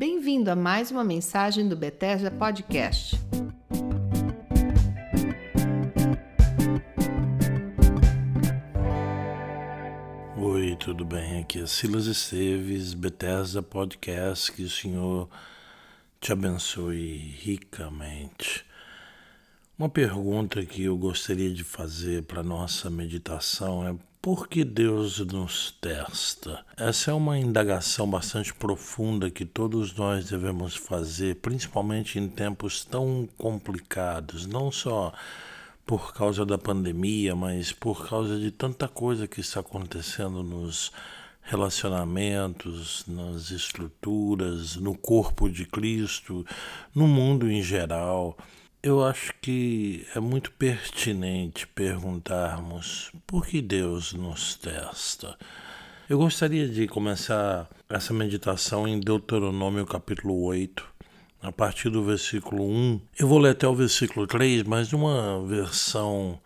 Bem-vindo a mais uma mensagem do Bethesda Podcast. Oi, tudo bem? Aqui é Silas Esteves, Bethesda Podcast, que o Senhor te abençoe ricamente. Uma pergunta que eu gostaria de fazer para nossa meditação é por que Deus nos testa? Essa é uma indagação bastante profunda que todos nós devemos fazer, principalmente em tempos tão complicados, não só por causa da pandemia, mas por causa de tanta coisa que está acontecendo nos relacionamentos, nas estruturas, no corpo de Cristo, no mundo em geral. Eu acho que é muito pertinente perguntarmos por que Deus nos testa. Eu gostaria de começar essa meditação em Deuteronômio capítulo 8, a partir do versículo 1. Eu vou ler até o versículo 3, mas numa versão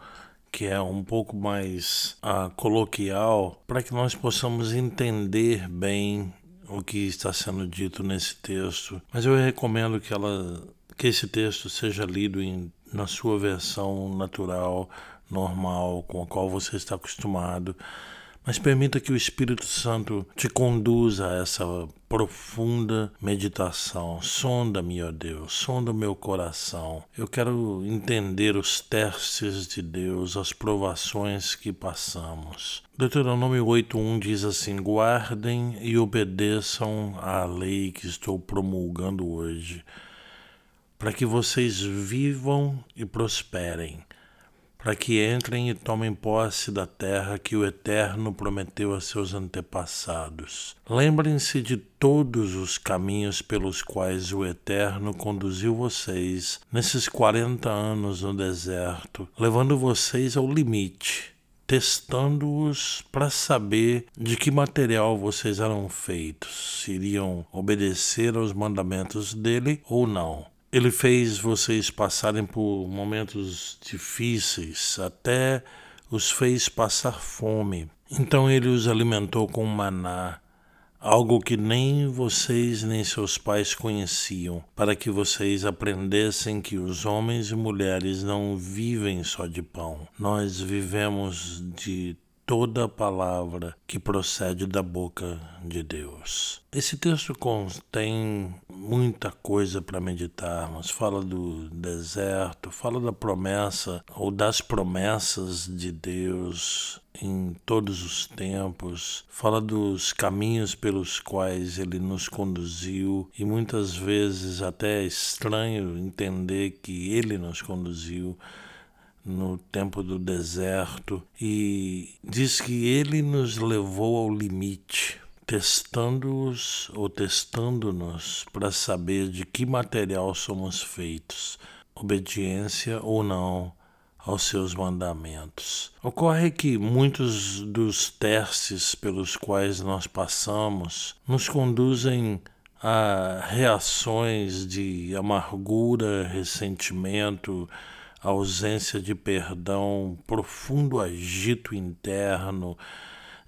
que é um pouco mais uh, coloquial, para que nós possamos entender bem o que está sendo dito nesse texto. Mas eu recomendo que ela que esse texto seja lido em, na sua versão natural, normal, com a qual você está acostumado, mas permita que o Espírito Santo te conduza a essa profunda meditação. Sonda-me, ó Deus, sonda o meu coração. Eu quero entender os testes de Deus, as provações que passamos. Deuteronômio 8.1 diz assim: Guardem e obedeçam à lei que estou promulgando hoje para que vocês vivam e prosperem, para que entrem e tomem posse da terra que o Eterno prometeu a seus antepassados. Lembrem-se de todos os caminhos pelos quais o Eterno conduziu vocês nesses quarenta anos no deserto, levando vocês ao limite testando-os para saber de que material vocês eram feitos, se iriam obedecer aos mandamentos dele ou não. Ele fez vocês passarem por momentos difíceis, até os fez passar fome. Então ele os alimentou com maná, algo que nem vocês nem seus pais conheciam, para que vocês aprendessem que os homens e mulheres não vivem só de pão. Nós vivemos de toda palavra que procede da boca de Deus. Esse texto contém muita coisa para meditarmos. Fala do deserto, fala da promessa ou das promessas de Deus em todos os tempos, fala dos caminhos pelos quais ele nos conduziu e muitas vezes até é estranho entender que ele nos conduziu no tempo do deserto e diz que ele nos levou ao limite, testando-os ou testando-nos para saber de que material somos feitos, obediência ou não aos seus mandamentos. Ocorre que muitos dos testes pelos quais nós passamos nos conduzem a reações de amargura, ressentimento, ausência de perdão, profundo agito interno,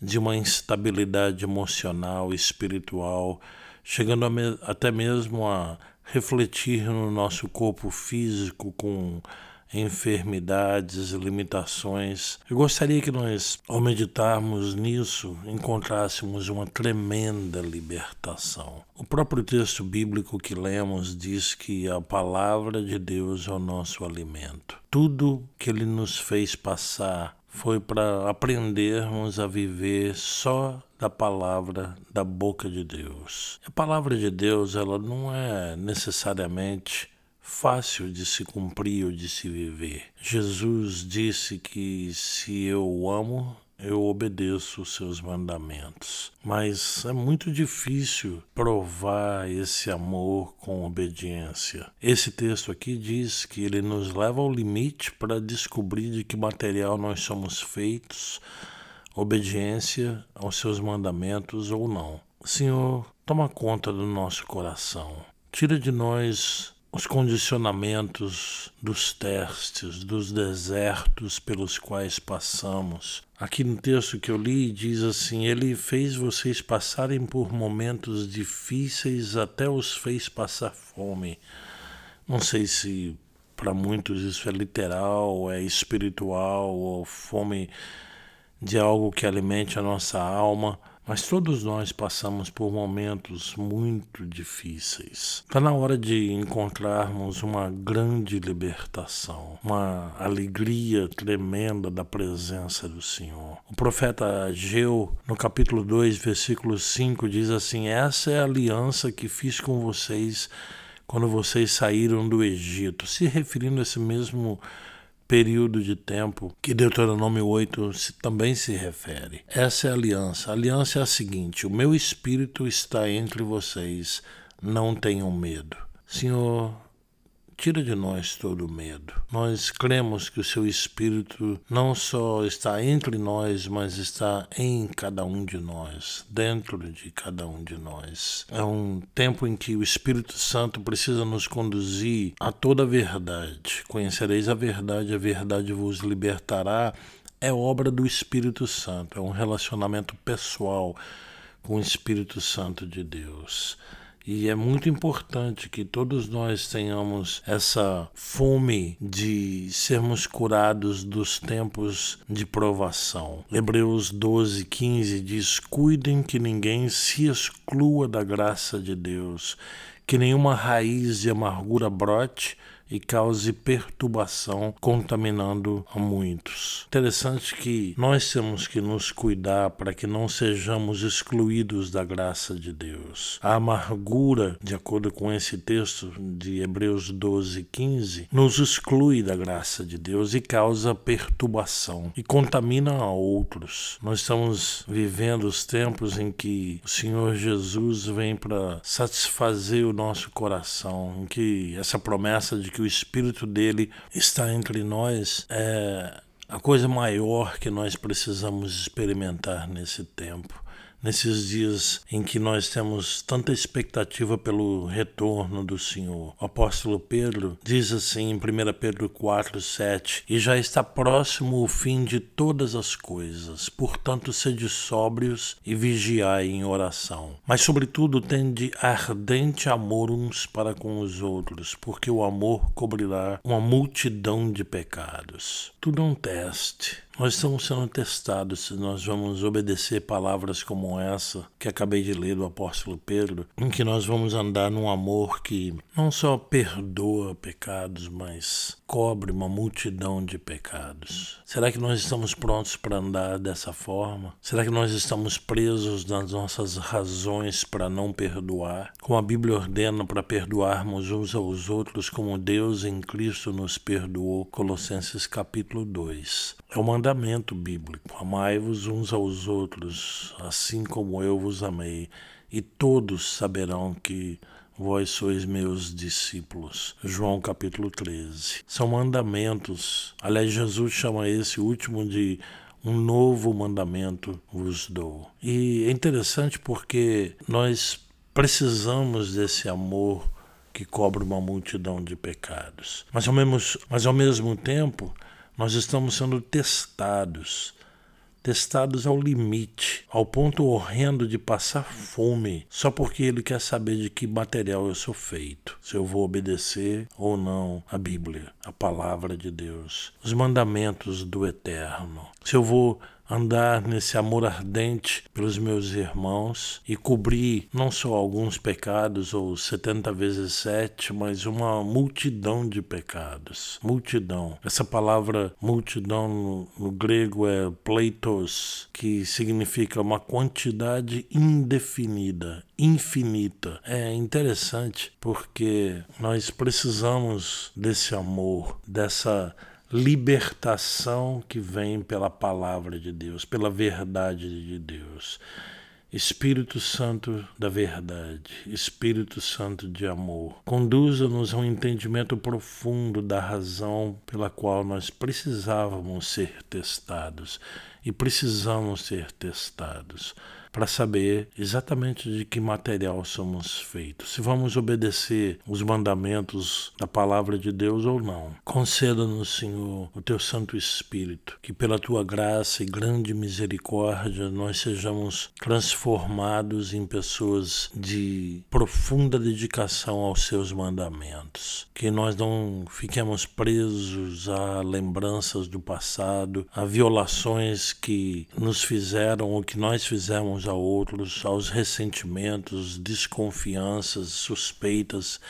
de uma instabilidade emocional, espiritual, chegando me até mesmo a refletir no nosso corpo físico com enfermidades, limitações. Eu gostaria que nós, ao meditarmos nisso, encontrássemos uma tremenda libertação. O próprio texto bíblico que lemos diz que a palavra de Deus é o nosso alimento. Tudo que ele nos fez passar foi para aprendermos a viver só da palavra da boca de Deus. A palavra de Deus, ela não é necessariamente fácil de se cumprir ou de se viver. Jesus disse que se eu o amo, eu obedeço os seus mandamentos. Mas é muito difícil provar esse amor com obediência. Esse texto aqui diz que ele nos leva ao limite para descobrir de que material nós somos feitos, obediência aos seus mandamentos ou não. Senhor, toma conta do nosso coração. Tira de nós os condicionamentos dos testes, dos desertos pelos quais passamos, Aqui no texto que eu li, diz assim: Ele fez vocês passarem por momentos difíceis, até os fez passar fome. Não sei se para muitos isso é literal, é espiritual, ou fome de algo que alimente a nossa alma. Mas todos nós passamos por momentos muito difíceis. Está na hora de encontrarmos uma grande libertação, uma alegria tremenda da presença do Senhor. O profeta Ageu, no capítulo 2, versículo 5, diz assim: Essa é a aliança que fiz com vocês quando vocês saíram do Egito, se referindo a esse mesmo período de tempo que Deuteronômio 8 também se refere. Essa é a aliança. A aliança é a seguinte: o meu espírito está entre vocês, não tenham medo. Senhor, tira de nós todo o medo. Nós cremos que o seu Espírito não só está entre nós, mas está em cada um de nós, dentro de cada um de nós. É um tempo em que o Espírito Santo precisa nos conduzir a toda a verdade. Conhecereis a verdade, a verdade vos libertará. É obra do Espírito Santo, é um relacionamento pessoal com o Espírito Santo de Deus. E é muito importante que todos nós tenhamos essa fome de sermos curados dos tempos de provação. Hebreus 12, 15 diz: Cuidem que ninguém se exclua da graça de Deus, que nenhuma raiz de amargura brote e cause perturbação, contaminando a muitos. Interessante que nós temos que nos cuidar para que não sejamos excluídos da graça de Deus. A amargura, de acordo com esse texto de Hebreus 12, 15, nos exclui da graça de Deus e causa perturbação e contamina a outros. Nós estamos vivendo os tempos em que o Senhor Jesus vem para satisfazer o nosso coração, em que essa promessa de que o Espírito dele está entre nós é a coisa maior que nós precisamos experimentar nesse tempo nesses dias em que nós temos tanta expectativa pelo retorno do Senhor. O apóstolo Pedro diz assim em 1 Pedro 4, 7: E já está próximo o fim de todas as coisas, portanto, sede sóbrios e vigiai em oração. Mas, sobretudo, tende ardente amor uns para com os outros, porque o amor cobrirá uma multidão de pecados. Tudo é um teste nós estamos sendo testados se nós vamos obedecer palavras como essa que acabei de ler do apóstolo Pedro, em que nós vamos andar num amor que não só perdoa pecados, mas cobre uma multidão de pecados. Será que nós estamos prontos para andar dessa forma? Será que nós estamos presos nas nossas razões para não perdoar? Como a Bíblia ordena para perdoarmos uns aos outros como Deus em Cristo nos perdoou, Colossenses capítulo 2. É o mandamento bíblico: amai-vos uns aos outros, assim como eu vos amei, e todos saberão que vós sois meus discípulos. João capítulo 13. São mandamentos. Aliás, Jesus chama esse último de um novo mandamento vos dou. E é interessante porque nós precisamos desse amor que cobre uma multidão de pecados. Mas ao mesmo, mas ao mesmo tempo, nós estamos sendo testados. Testados ao limite, ao ponto horrendo de passar fome, só porque ele quer saber de que material eu sou feito, se eu vou obedecer ou não a Bíblia, a palavra de Deus, os mandamentos do Eterno, se eu vou andar nesse amor ardente pelos meus irmãos e cobrir não só alguns pecados ou 70 vezes 7, mas uma multidão de pecados. Multidão. Essa palavra multidão no, no grego é pleitos, que significa uma quantidade indefinida, infinita. É interessante porque nós precisamos desse amor, dessa libertação que vem pela palavra de Deus, pela verdade de Deus. Espírito Santo da verdade, Espírito Santo de amor, conduza-nos a um entendimento profundo da razão pela qual nós precisávamos ser testados e precisamos ser testados para saber exatamente de que material somos feitos, se vamos obedecer os mandamentos da palavra de Deus ou não. Conceda-nos, Senhor, o teu Santo Espírito, que pela tua graça e grande misericórdia nós sejamos transformados em pessoas de profunda dedicação aos seus mandamentos, que nós não fiquemos presos a lembranças do passado, a violações que nos fizeram ou que nós fizemos a outros, aos ressentimentos, desconfianças, suspeitas,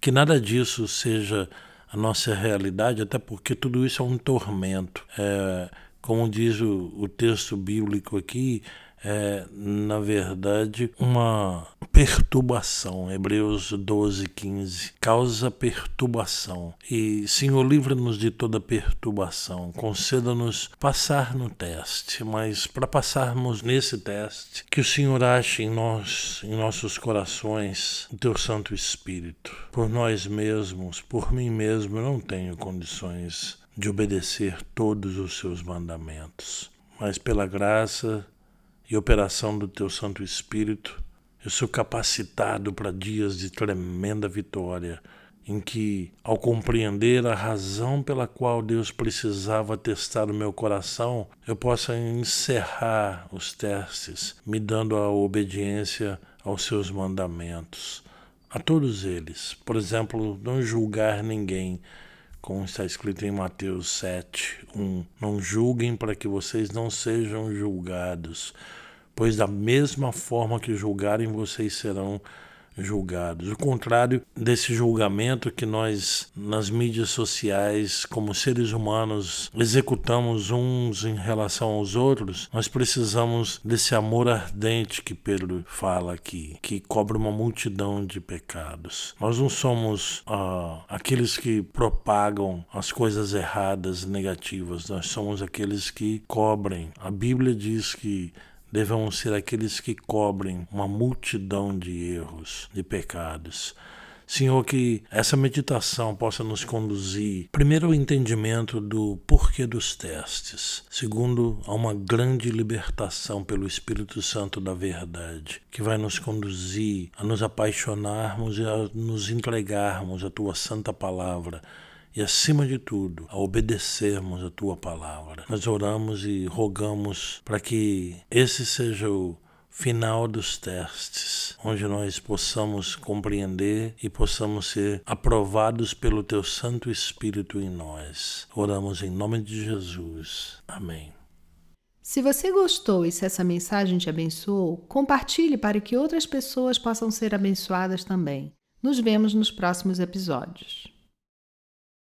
que nada disso seja a nossa realidade, até porque tudo isso é um tormento. É, como diz o, o texto bíblico aqui, é, na verdade, uma perturbação. Hebreus 12, 15. Causa perturbação. E, Senhor, livra-nos de toda perturbação. Conceda-nos passar no teste. Mas, para passarmos nesse teste, que o Senhor ache em nós, em nossos corações, o teu Santo Espírito. Por nós mesmos, por mim mesmo, eu não tenho condições de obedecer todos os seus mandamentos. Mas, pela graça e operação do teu Santo Espírito, eu sou capacitado para dias de tremenda vitória, em que, ao compreender a razão pela qual Deus precisava testar o meu coração, eu possa encerrar os testes, me dando a obediência aos seus mandamentos, a todos eles. Por exemplo, não julgar ninguém, como está escrito em Mateus 7, 1. Não julguem para que vocês não sejam julgados, pois da mesma forma que julgarem, vocês serão julgados. O contrário desse julgamento que nós, nas mídias sociais, como seres humanos, executamos uns em relação aos outros, nós precisamos desse amor ardente que Pedro fala aqui, que cobre uma multidão de pecados. Nós não somos ah, aqueles que propagam as coisas erradas, negativas, nós somos aqueles que cobrem. A Bíblia diz que devemos ser aqueles que cobrem uma multidão de erros, de pecados. Senhor, que essa meditação possa nos conduzir, primeiro, ao entendimento do porquê dos testes, segundo, a uma grande libertação pelo Espírito Santo da verdade, que vai nos conduzir a nos apaixonarmos e a nos entregarmos à tua santa palavra e, acima de tudo, a obedecermos a tua palavra. Nós oramos e rogamos para que esse seja o final dos testes, onde nós possamos compreender e possamos ser aprovados pelo teu Santo Espírito em nós. Oramos em nome de Jesus. Amém. Se você gostou e se essa mensagem te abençoou, compartilhe para que outras pessoas possam ser abençoadas também. Nos vemos nos próximos episódios.